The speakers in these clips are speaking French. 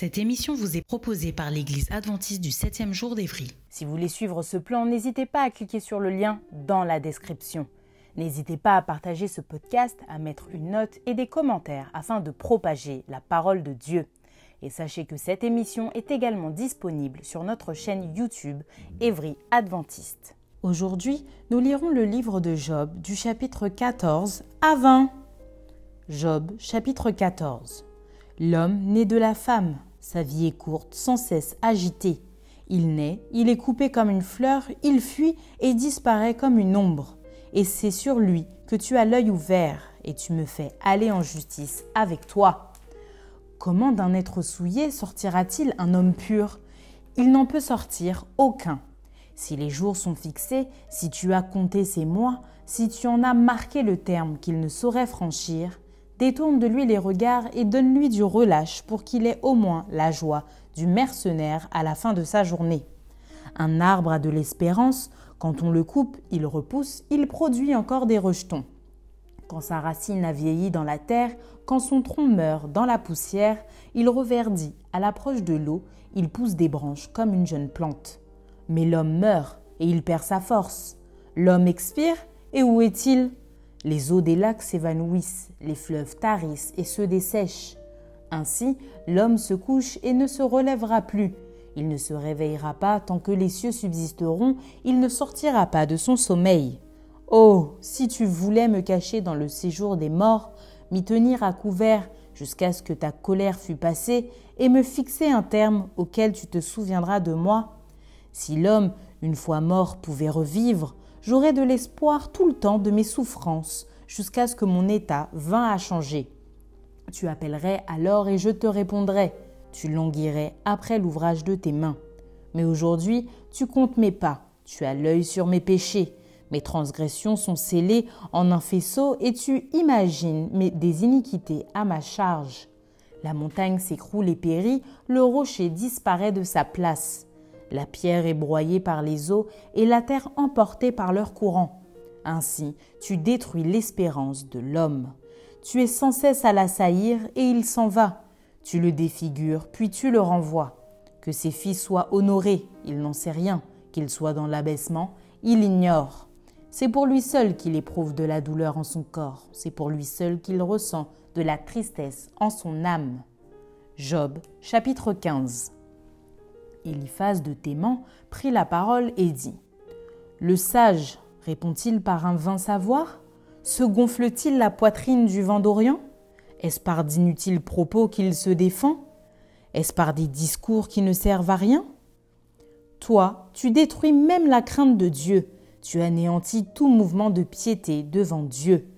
Cette émission vous est proposée par l'Église adventiste du 7e jour d'Évry. Si vous voulez suivre ce plan, n'hésitez pas à cliquer sur le lien dans la description. N'hésitez pas à partager ce podcast, à mettre une note et des commentaires afin de propager la parole de Dieu. Et sachez que cette émission est également disponible sur notre chaîne YouTube Évry Adventiste. Aujourd'hui, nous lirons le livre de Job du chapitre 14 à 20. Job chapitre 14. L'homme né de la femme. Sa vie est courte, sans cesse agitée. Il naît, il est coupé comme une fleur, il fuit et disparaît comme une ombre. Et c'est sur lui que tu as l'œil ouvert, et tu me fais aller en justice avec toi. Comment d'un être souillé sortira-t-il un homme pur? Il n'en peut sortir aucun. Si les jours sont fixés, si tu as compté ses mois, si tu en as marqué le terme qu'il ne saurait franchir, détourne de lui les regards et donne-lui du relâche pour qu'il ait au moins la joie du mercenaire à la fin de sa journée. Un arbre a de l'espérance, quand on le coupe, il repousse, il produit encore des rejetons. Quand sa racine a vieilli dans la terre, quand son tronc meurt dans la poussière, il reverdit, à l'approche de l'eau, il pousse des branches comme une jeune plante. Mais l'homme meurt et il perd sa force. L'homme expire et où est-il? Les eaux des lacs s'évanouissent, les fleuves tarissent et se dessèchent. Ainsi, l'homme se couche et ne se relèvera plus. Il ne se réveillera pas tant que les cieux subsisteront, il ne sortira pas de son sommeil. Oh, si tu voulais me cacher dans le séjour des morts, m'y tenir à couvert jusqu'à ce que ta colère fût passée, et me fixer un terme auquel tu te souviendras de moi. Si l'homme, une fois mort, pouvait revivre, j'aurais de l'espoir tout le temps de mes souffrances, jusqu'à ce que mon état vînt à changer. Tu appellerais alors et je te répondrais. Tu languirais après l'ouvrage de tes mains. Mais aujourd'hui, tu comptes mes pas, tu as l'œil sur mes péchés. Mes transgressions sont scellées en un faisceau et tu imagines des iniquités à ma charge. La montagne s'écroule et périt, le rocher disparaît de sa place. La pierre est broyée par les eaux et la terre emportée par leur courant. Ainsi, tu détruis l'espérance de l'homme. Tu es sans cesse à l'assaillir et il s'en va. Tu le défigures, puis tu le renvoies. Que ses fils soient honorés, il n'en sait rien. Qu'il soit dans l'abaissement, il ignore. C'est pour lui seul qu'il éprouve de la douleur en son corps. C'est pour lui seul qu'il ressent de la tristesse en son âme. Job, chapitre 15. Eliphaz de Théman prit la parole et dit Le sage répond-il par un vain savoir? Se gonfle-t-il la poitrine du vent d'Orient? Est-ce par d'inutiles propos qu'il se défend? Est-ce par des discours qui ne servent à rien? Toi, tu détruis même la crainte de Dieu, tu anéantis tout mouvement de piété devant Dieu.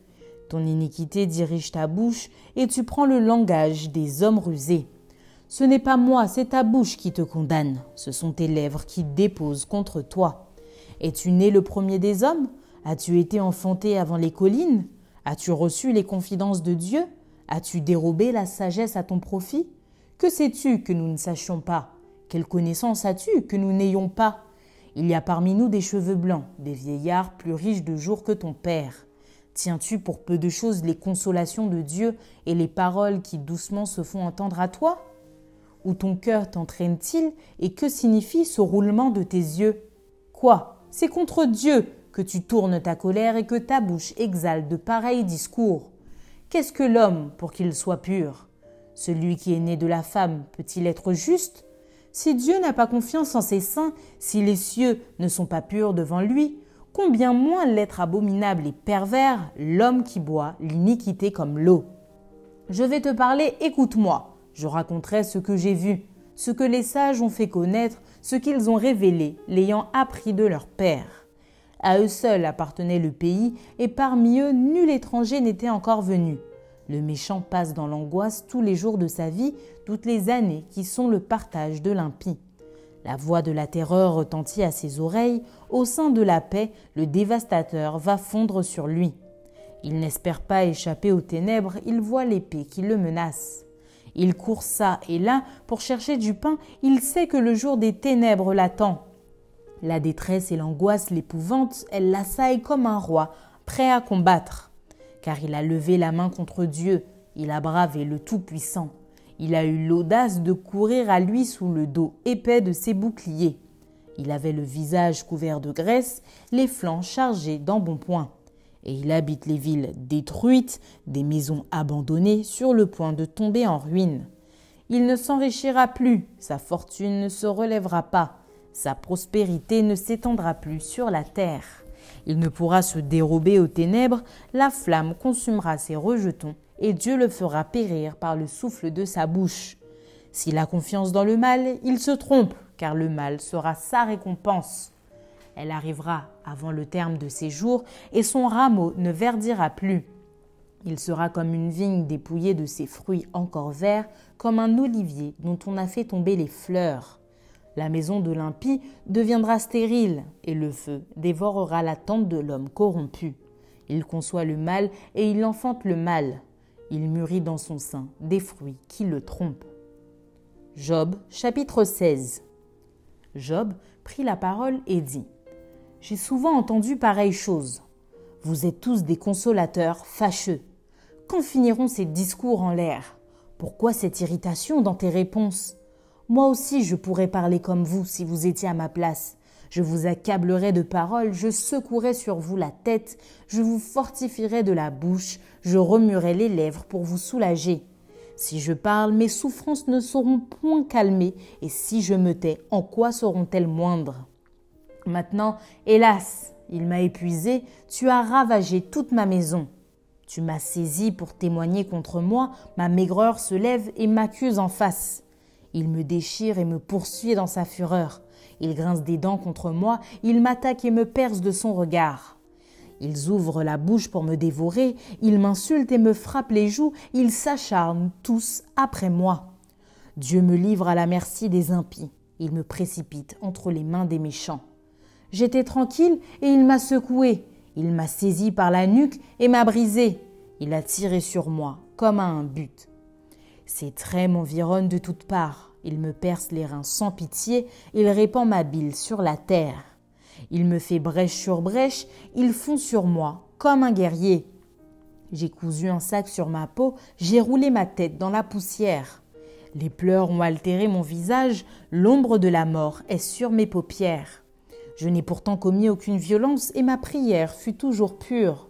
Ton iniquité dirige ta bouche et tu prends le langage des hommes rusés. Ce n'est pas moi, c'est ta bouche qui te condamne, ce sont tes lèvres qui déposent contre toi. Es-tu né le premier des hommes? As-tu été enfanté avant les collines? As-tu reçu les confidences de Dieu? As-tu dérobé la sagesse à ton profit? Que sais-tu que nous ne sachions pas? Quelle connaissance as-tu que nous n'ayons pas? Il y a parmi nous des cheveux blancs, des vieillards plus riches de jours que ton père. Tiens-tu pour peu de choses les consolations de Dieu et les paroles qui doucement se font entendre à toi? Où ton cœur t'entraîne-t-il et que signifie ce roulement de tes yeux? Quoi? C'est contre Dieu que tu tournes ta colère et que ta bouche exhale de pareils discours. Qu'est-ce que l'homme pour qu'il soit pur? Celui qui est né de la femme peut-il être juste? Si Dieu n'a pas confiance en ses saints, si les cieux ne sont pas purs devant lui, combien moins l'être abominable et pervers, l'homme qui boit l'iniquité comme l'eau? Je vais te parler, écoute-moi. Je raconterai ce que j'ai vu, ce que les sages ont fait connaître, ce qu'ils ont révélé, l'ayant appris de leur père. À eux seuls appartenait le pays, et parmi eux nul étranger n'était encore venu. Le méchant passe dans l'angoisse tous les jours de sa vie, toutes les années qui sont le partage de l'impie. La voix de la terreur retentit à ses oreilles, au sein de la paix, le dévastateur va fondre sur lui. Il n'espère pas échapper aux ténèbres, il voit l'épée qui le menace. Il court ça et là pour chercher du pain, il sait que le jour des ténèbres l'attend. La détresse et l'angoisse l'épouvante, elle l'assaille comme un roi, prêt à combattre. Car il a levé la main contre Dieu, il a bravé le Tout-Puissant. Il a eu l'audace de courir à lui sous le dos épais de ses boucliers. Il avait le visage couvert de graisse, les flancs chargés d'embonpoint. Et il habite les villes détruites, des maisons abandonnées sur le point de tomber en ruine. Il ne s'enrichira plus, sa fortune ne se relèvera pas, sa prospérité ne s'étendra plus sur la terre. Il ne pourra se dérober aux ténèbres, la flamme consumera ses rejetons, et Dieu le fera périr par le souffle de sa bouche. S'il a confiance dans le mal, il se trompe, car le mal sera sa récompense. Elle arrivera avant le terme de ses jours, et son rameau ne verdira plus. Il sera comme une vigne dépouillée de ses fruits encore verts, comme un olivier dont on a fait tomber les fleurs. La maison de l'impie deviendra stérile, et le feu dévorera la tente de l'homme corrompu. Il conçoit le mal et il enfante le mal. Il mûrit dans son sein des fruits qui le trompent. Job chapitre 16 Job prit la parole et dit J'ai souvent entendu pareille chose. Vous êtes tous des consolateurs fâcheux. Quand finiront ces discours en l'air? Pourquoi cette irritation dans tes réponses? Moi aussi je pourrais parler comme vous si vous étiez à ma place. Je vous accablerais de paroles, je secouerais sur vous la tête, je vous fortifierais de la bouche, je remuerais les lèvres pour vous soulager. Si je parle, mes souffrances ne seront point calmées, et si je me tais, en quoi seront-elles moindres? Maintenant, hélas, il m'a épuisé, tu as ravagé toute ma maison. Tu m'as saisi pour témoigner contre moi, ma maigreur se lève et m'accuse en face. Il me déchire et me poursuit dans sa fureur. Il grince des dents contre moi, il m'attaque et me perce de son regard. Ils ouvrent la bouche pour me dévorer, ils m'insultent et me frappent les joues, ils s'acharnent tous après moi. Dieu me livre à la merci des impies, il me précipite entre les mains des méchants. J'étais tranquille et il m'a secoué, il m'a saisi par la nuque et m'a brisé, il a tiré sur moi comme à un but. Ses traits m'environnent de toutes parts. Il me perce les reins sans pitié, il répand ma bile sur la terre. Il me fait brèche sur brèche, il fond sur moi comme un guerrier. J'ai cousu un sac sur ma peau, j'ai roulé ma tête dans la poussière. Les pleurs ont altéré mon visage, l'ombre de la mort est sur mes paupières. Je n'ai pourtant commis aucune violence et ma prière fut toujours pure.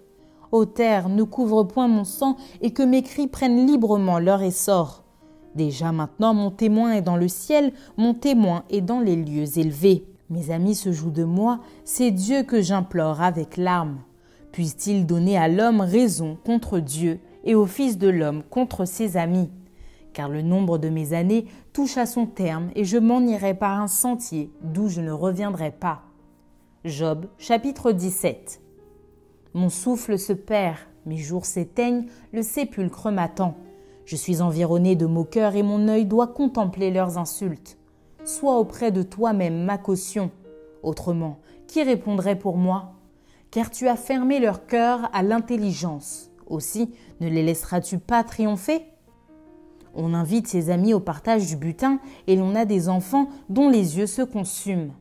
Ô terre, ne couvre point mon sang et que mes cris prennent librement leur essor. Déjà maintenant mon témoin est dans le ciel, mon témoin est dans les lieux élevés. Mes amis se jouent de moi, c'est Dieu que j'implore avec larmes. Puisse-t-il donner à l'homme raison contre Dieu et au Fils de l'homme contre ses amis? Car le nombre de mes années touche à son terme et je m'en irai par un sentier d'où je ne reviendrai pas. Job chapitre 17 mon souffle se perd, mes jours s'éteignent, le sépulcre m'attend. Je suis environné de moqueurs et mon œil doit contempler leurs insultes. Sois auprès de toi-même ma caution. Autrement, qui répondrait pour moi? Car tu as fermé leur cœur à l'intelligence. Aussi, ne les laisseras-tu pas triompher? On invite ses amis au partage du butin et l'on a des enfants dont les yeux se consument.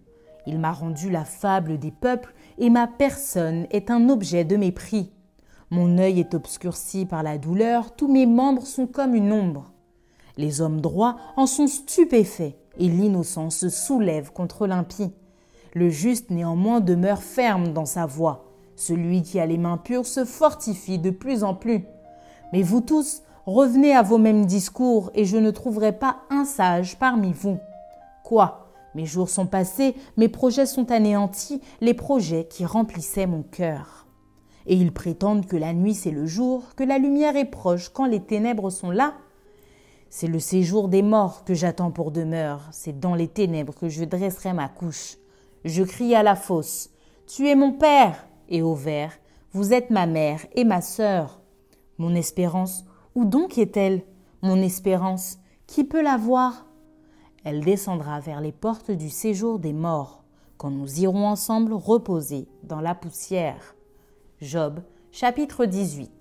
Il m'a rendu la fable des peuples et ma personne est un objet de mépris. Mon œil est obscurci par la douleur, tous mes membres sont comme une ombre. Les hommes droits en sont stupéfaits, et l'innocent se soulève contre l'impie. Le juste néanmoins demeure ferme dans sa voie. Celui qui a les mains pures se fortifie de plus en plus. Mais vous tous, revenez à vos mêmes discours, et je ne trouverai pas un sage parmi vous. Quoi? Mes jours sont passés, mes projets sont anéantis, les projets qui remplissaient mon cœur. Et ils prétendent que la nuit c'est le jour, que la lumière est proche quand les ténèbres sont là. C'est le séjour des morts que j'attends pour demeure, c'est dans les ténèbres que je dresserai ma couche. Je crie à la fosse, Tu es mon père, et au vert, Vous êtes ma mère et ma sœur. Mon espérance, où donc est-elle? Mon espérance, qui peut la voir? Elle descendra vers les portes du séjour des morts, quand nous irons ensemble reposer dans la poussière. Job, chapitre 18.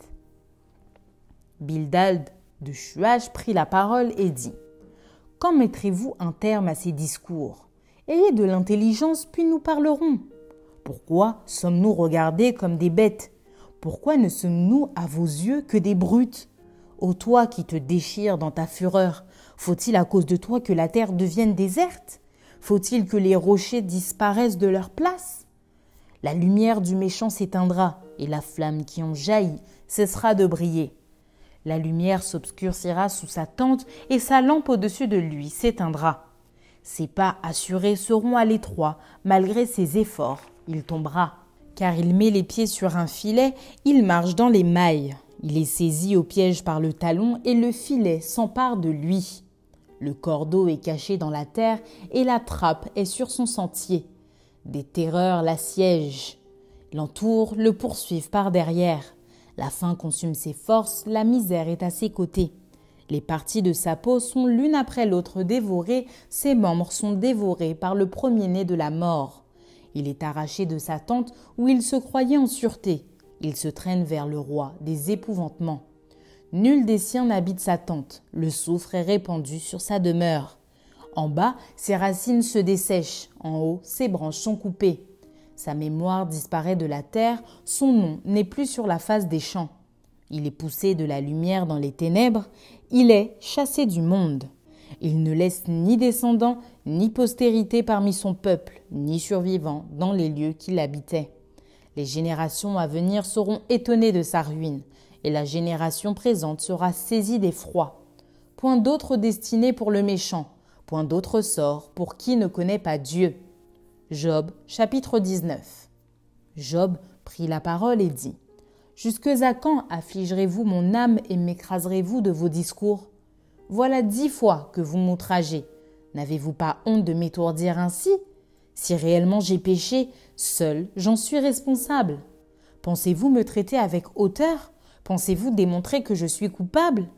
Bildad de Chuage prit la parole et dit Quand mettrez-vous un terme à ces discours? Ayez de l'intelligence, puis nous parlerons. Pourquoi sommes-nous regardés comme des bêtes? Pourquoi ne sommes-nous à vos yeux que des brutes? Ô toi qui te déchires dans ta fureur, faut-il à cause de toi que la terre devienne déserte? Faut-il que les rochers disparaissent de leur place? La lumière du méchant s'éteindra, et la flamme qui en jaillit cessera de briller. La lumière s'obscurcira sous sa tente, et sa lampe au-dessus de lui s'éteindra. Ses pas assurés seront à l'étroit, malgré ses efforts, il tombera. Car il met les pieds sur un filet, il marche dans les mailles. Il est saisi au piège par le talon et le filet s'empare de lui. Le cordeau est caché dans la terre et la trappe est sur son sentier. Des terreurs l'assiègent, l'entourent, le poursuivent par derrière. La faim consume ses forces, la misère est à ses côtés. Les parties de sa peau sont l'une après l'autre dévorées, ses membres sont dévorés par le premier-né de la mort. Il est arraché de sa tente où il se croyait en sûreté. Il se traîne vers le roi des épouvantements. Nul des siens n'habite sa tente, le soufre est répandu sur sa demeure. En bas, ses racines se dessèchent, en haut, ses branches sont coupées. Sa mémoire disparaît de la terre, son nom n'est plus sur la face des champs. Il est poussé de la lumière dans les ténèbres, il est chassé du monde. Il ne laisse ni descendants, ni postérité parmi son peuple, ni survivants dans les lieux qu'il habitait. Les générations à venir seront étonnées de sa ruine, et la génération présente sera saisie d'effroi. Point d'autre destinée pour le méchant, point d'autre sort pour qui ne connaît pas Dieu. Job chapitre 19 Job prit la parole et dit Jusque à quand affligerez-vous mon âme et m'écraserez-vous de vos discours? Voilà dix fois que vous m'outragez. N'avez-vous pas honte de m'étourdir ainsi? Si réellement j'ai péché, seul j'en suis responsable. Pensez-vous me traiter avec hauteur? Pensez-vous démontrer que je suis coupable?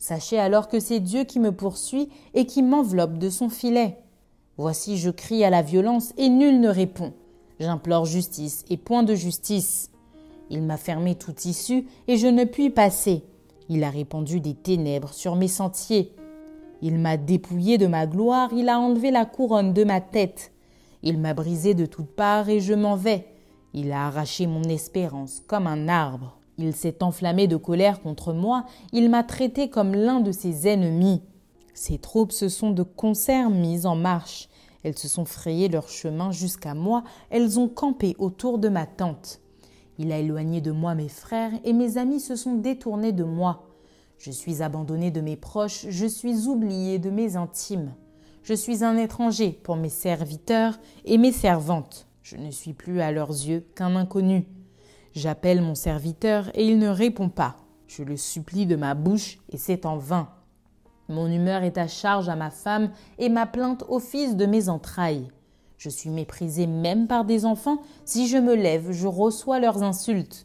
Sachez alors que c'est Dieu qui me poursuit et qui m'enveloppe de son filet. Voici je crie à la violence et nul ne répond. J'implore justice et point de justice. Il m'a fermé toute issue et je ne puis passer. Il a répandu des ténèbres sur mes sentiers. Il m'a dépouillé de ma gloire, il a enlevé la couronne de ma tête. Il m'a brisé de toutes parts et je m'en vais. Il a arraché mon espérance comme un arbre. Il s'est enflammé de colère contre moi, il m'a traité comme l'un de ses ennemis. Ses troupes se sont de concert mises en marche. Elles se sont frayées leur chemin jusqu'à moi, elles ont campé autour de ma tente. Il a éloigné de moi mes frères, et mes amis se sont détournés de moi. Je suis abandonné de mes proches, je suis oublié de mes intimes. Je suis un étranger pour mes serviteurs et mes servantes. Je ne suis plus à leurs yeux qu'un inconnu. J'appelle mon serviteur et il ne répond pas. Je le supplie de ma bouche et c'est en vain. Mon humeur est à charge à ma femme et ma plainte au fils de mes entrailles. Je suis méprisé même par des enfants. Si je me lève, je reçois leurs insultes.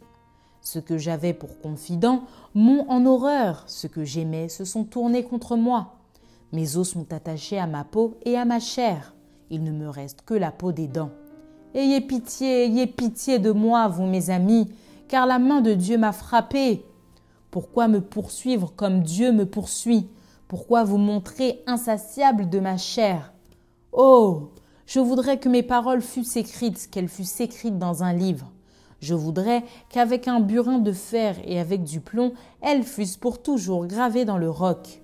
Ce que j'avais pour confident m'ont en horreur. Ce que j'aimais se sont tournés contre moi. Mes os sont attachés à ma peau et à ma chair. Il ne me reste que la peau des dents. Ayez pitié, ayez pitié de moi, vous mes amis, car la main de Dieu m'a frappé. Pourquoi me poursuivre comme Dieu me poursuit? Pourquoi vous montrer insatiable de ma chair? Oh Je voudrais que mes paroles fussent écrites, qu'elles fussent écrites dans un livre. Je voudrais qu'avec un burin de fer et avec du plomb, elles fussent pour toujours gravées dans le roc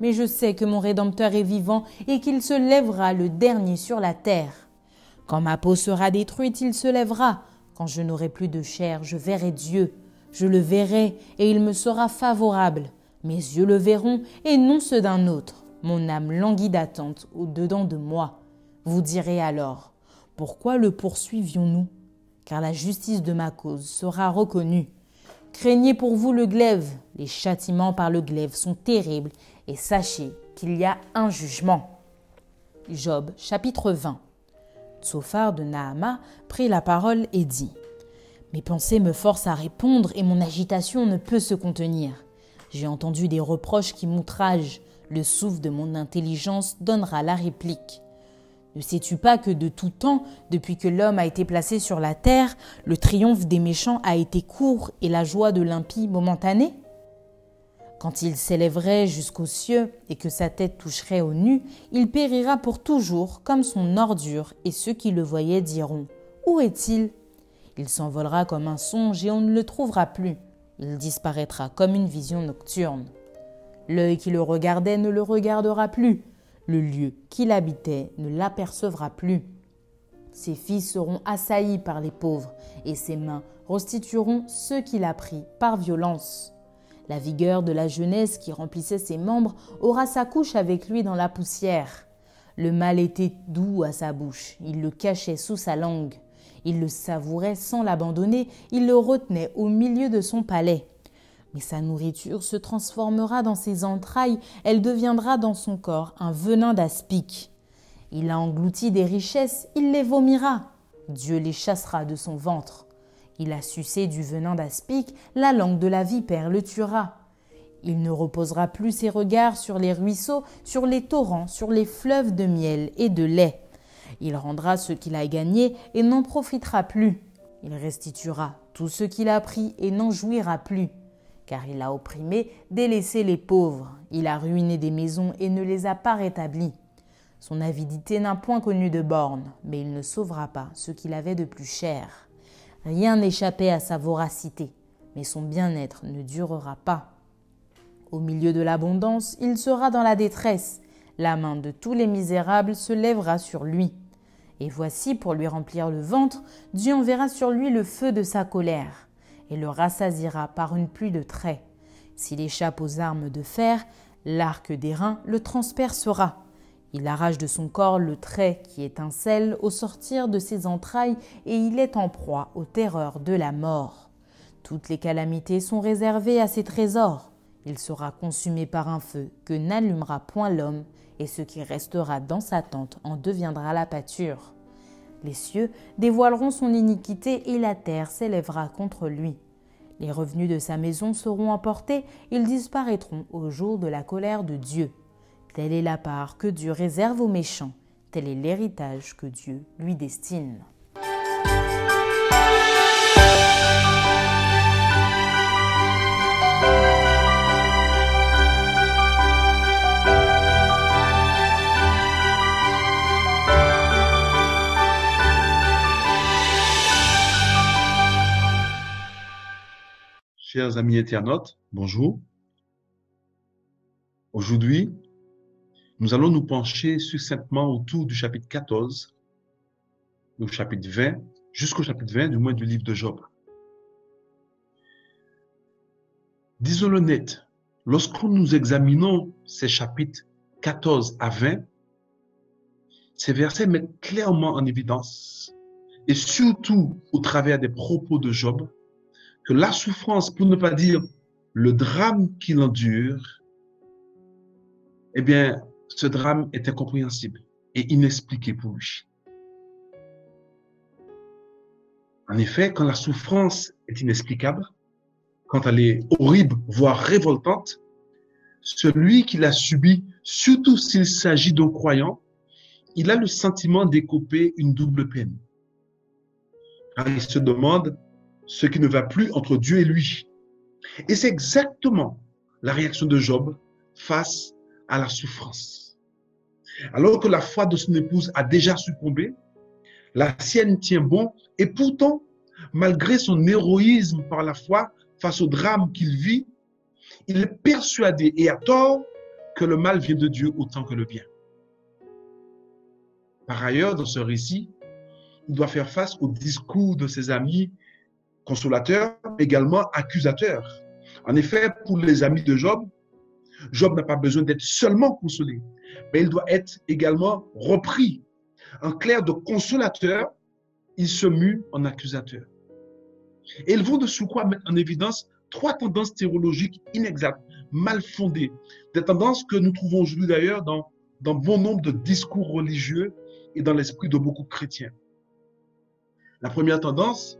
mais je sais que mon Rédempteur est vivant et qu'il se lèvera le dernier sur la terre. Quand ma peau sera détruite, il se lèvera. Quand je n'aurai plus de chair, je verrai Dieu. Je le verrai et il me sera favorable. Mes yeux le verront et non ceux d'un autre. Mon âme languit d'attente au-dedans de moi. Vous direz alors Pourquoi le poursuivions-nous? Car la justice de ma cause sera reconnue. Craignez pour vous le glaive, les châtiments par le glaive sont terribles, et sachez qu'il y a un jugement. Job chapitre 20 Tsophar de Nahama prit la parole et dit Mes pensées me forcent à répondre et mon agitation ne peut se contenir. J'ai entendu des reproches qui m'outragent. Le souffle de mon intelligence donnera la réplique. Ne sais-tu pas que de tout temps, depuis que l'homme a été placé sur la terre, le triomphe des méchants a été court et la joie de l'impie momentanée Quand il s'élèverait jusqu'aux cieux et que sa tête toucherait au nu, il périra pour toujours comme son ordure, et ceux qui le voyaient diront Où est-il? Il s'envolera comme un songe et on ne le trouvera plus. Il disparaîtra comme une vision nocturne. L'œil qui le regardait ne le regardera plus. Le lieu qu'il habitait ne l'apercevra plus. Ses fils seront assaillis par les pauvres, et ses mains restitueront ceux qu'il a pris par violence. La vigueur de la jeunesse qui remplissait ses membres aura sa couche avec lui dans la poussière. Le mal était doux à sa bouche, il le cachait sous sa langue. Il le savourait sans l'abandonner, il le retenait au milieu de son palais. Mais sa nourriture se transformera dans ses entrailles, elle deviendra dans son corps un venin d'aspic. Il a englouti des richesses, il les vomira. Dieu les chassera de son ventre. Il a sucé du venin d'aspic, la langue de la vipère le tuera. Il ne reposera plus ses regards sur les ruisseaux, sur les torrents, sur les fleuves de miel et de lait. Il rendra ce qu'il a gagné et n'en profitera plus. Il restituera tout ce qu'il a pris et n'en jouira plus. Car il a opprimé, délaissé les pauvres. Il a ruiné des maisons et ne les a pas rétablies. Son avidité n'a point connu de borne, mais il ne sauvera pas ce qu'il avait de plus cher. Rien n'échappait à sa voracité, mais son bien-être ne durera pas. Au milieu de l'abondance, il sera dans la détresse. La main de tous les misérables se lèvera sur lui. Et voici, pour lui remplir le ventre, Dieu enverra sur lui le feu de sa colère, et le rassasira par une pluie de traits. S'il échappe aux armes de fer, l'arc d'airain le transpercera. Il arrache de son corps le trait qui étincelle au sortir de ses entrailles, et il est en proie aux terreurs de la mort. Toutes les calamités sont réservées à ses trésors. Il sera consumé par un feu que n'allumera point l'homme, et ce qui restera dans sa tente en deviendra la pâture. Les cieux dévoileront son iniquité et la terre s'élèvera contre lui. Les revenus de sa maison seront emportés, ils disparaîtront au jour de la colère de Dieu. Telle est la part que Dieu réserve aux méchants, tel est l'héritage que Dieu lui destine. Chers amis internautes, bonjour. Aujourd'hui, nous allons nous pencher succinctement autour du chapitre 14, au chapitre 20, jusqu'au chapitre 20 du moins du livre de Job. Disons-le net, lorsque nous examinons ces chapitres 14 à 20, ces versets mettent clairement en évidence, et surtout au travers des propos de Job, que la souffrance, pour ne pas dire le drame qu'il endure, eh bien, ce drame est incompréhensible et inexpliqué pour lui. En effet, quand la souffrance est inexplicable, quand elle est horrible, voire révoltante, celui qui l'a subi, surtout s'il s'agit d'un croyant, il a le sentiment d'écoper une double peine. Il se demande ce qui ne va plus entre Dieu et lui. Et c'est exactement la réaction de Job face à la souffrance. Alors que la foi de son épouse a déjà succombé, la sienne tient bon et pourtant, malgré son héroïsme par la foi face au drame qu'il vit, il est persuadé et à tort que le mal vient de Dieu autant que le bien. Par ailleurs, dans ce récit, il doit faire face au discours de ses amis consolateur, également accusateur. En effet, pour les amis de Job, Job n'a pas besoin d'être seulement consolé, mais il doit être également repris. En clair, de consolateur, ils se muent en accusateurs. Et ils vont de quoi mettre en évidence trois tendances théologiques inexactes, mal fondées, des tendances que nous trouvons aujourd'hui d'ailleurs dans, dans bon nombre de discours religieux et dans l'esprit de beaucoup de chrétiens. La première tendance,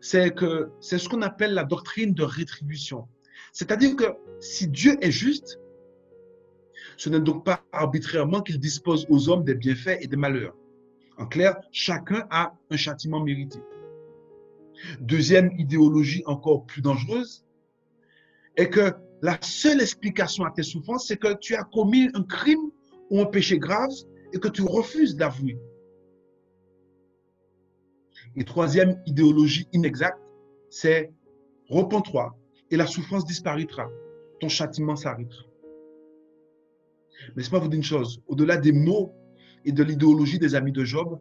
c'est que c'est ce qu'on appelle la doctrine de rétribution. C'est-à-dire que si Dieu est juste, ce n'est donc pas arbitrairement qu'il dispose aux hommes des bienfaits et des malheurs. En clair, chacun a un châtiment mérité. Deuxième idéologie encore plus dangereuse est que la seule explication à tes souffrances, c'est que tu as commis un crime ou un péché grave et que tu refuses d'avouer. Et troisième idéologie inexacte, c'est repens-toi et la souffrance disparaîtra. Ton châtiment s'arrêtera. Mais pas vous dire une chose. Au-delà des mots et de l'idéologie des amis de Job,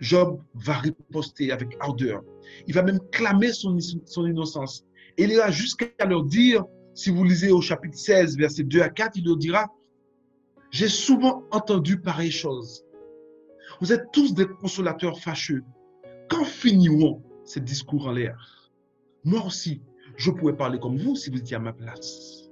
Job va riposter avec ardeur. Il va même clamer son, son innocence. Et il ira jusqu'à leur dire, si vous lisez au chapitre 16, versets 2 à 4, il leur dira, j'ai souvent entendu pareille chose. Vous êtes tous des consolateurs fâcheux. Quand finiront ces discours en l'air? Moi aussi, je pourrais parler comme vous si vous étiez à ma place.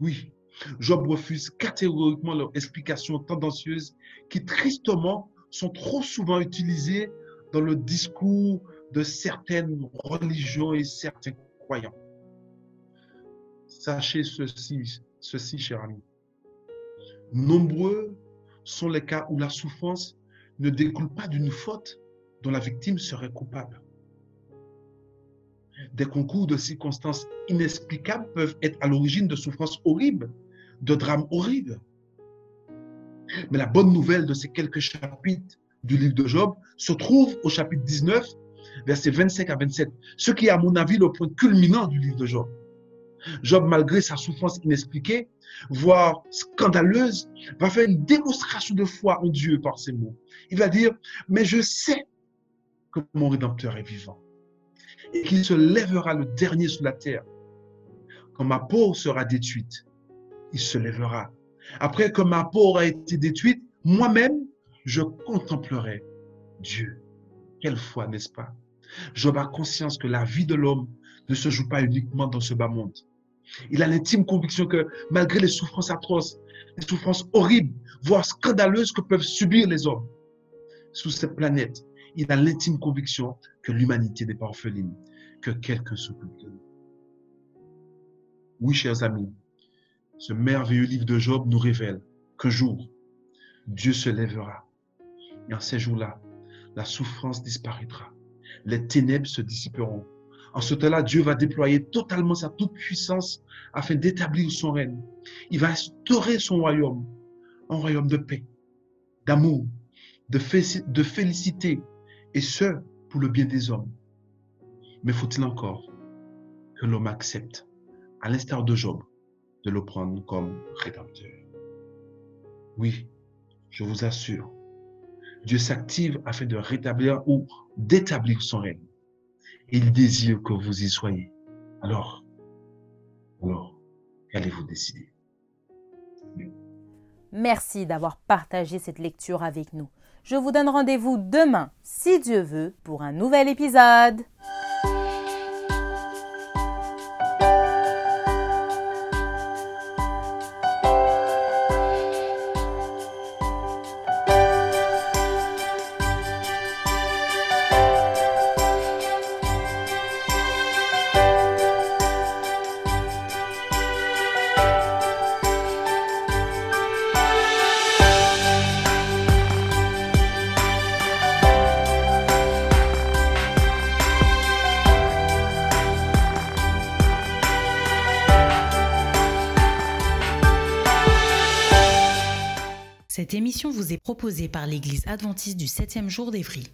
Oui, Job refuse catégoriquement leurs explications tendancieuses qui tristement sont trop souvent utilisées dans le discours de certaines religions et certains croyants. Sachez ceci, ceci, cher ami. Nombreux sont les cas où la souffrance ne découle pas d'une faute dont la victime serait coupable. Des concours de circonstances inexplicables peuvent être à l'origine de souffrances horribles, de drames horribles. Mais la bonne nouvelle de ces quelques chapitres du livre de Job se trouve au chapitre 19, versets 25 à 27, ce qui est à mon avis le point culminant du livre de Job. Job, malgré sa souffrance inexpliquée, voire scandaleuse, va faire une démonstration de foi en Dieu par ces mots. Il va dire, mais je sais que mon Rédempteur est vivant et qu'il se lèvera le dernier sur la terre. Quand ma peau sera détruite, il se lèvera. Après que ma peau aura été détruite, moi-même, je contemplerai Dieu. Quelle foi, n'est-ce pas? Job a conscience que la vie de l'homme ne se joue pas uniquement dans ce bas monde. Il a l'intime conviction que malgré les souffrances atroces, les souffrances horribles, voire scandaleuses que peuvent subir les hommes sous cette planète, il a l'intime conviction que l'humanité n'est pas orpheline, que quelqu'un s'occupe de nous. Oui, chers amis, ce merveilleux livre de Job nous révèle qu'un jour, Dieu se lèvera. Et en ces jours-là, la souffrance disparaîtra. Les ténèbres se dissiperont. En ce temps-là, Dieu va déployer totalement sa toute-puissance afin d'établir son règne. Il va instaurer son royaume, un royaume de paix, d'amour, de, de félicité, et ce, pour le bien des hommes. Mais faut-il encore que l'homme accepte, à l'instar de Job, de le prendre comme rédempteur? Oui, je vous assure, Dieu s'active afin de rétablir ou d'établir son règne. Il désire que vous y soyez. Alors, alors, qu'allez-vous décider? Merci d'avoir partagé cette lecture avec nous. Je vous donne rendez-vous demain, si Dieu veut, pour un nouvel épisode. Cette émission vous est proposée par l'Église adventiste du 7e jour d'Évry.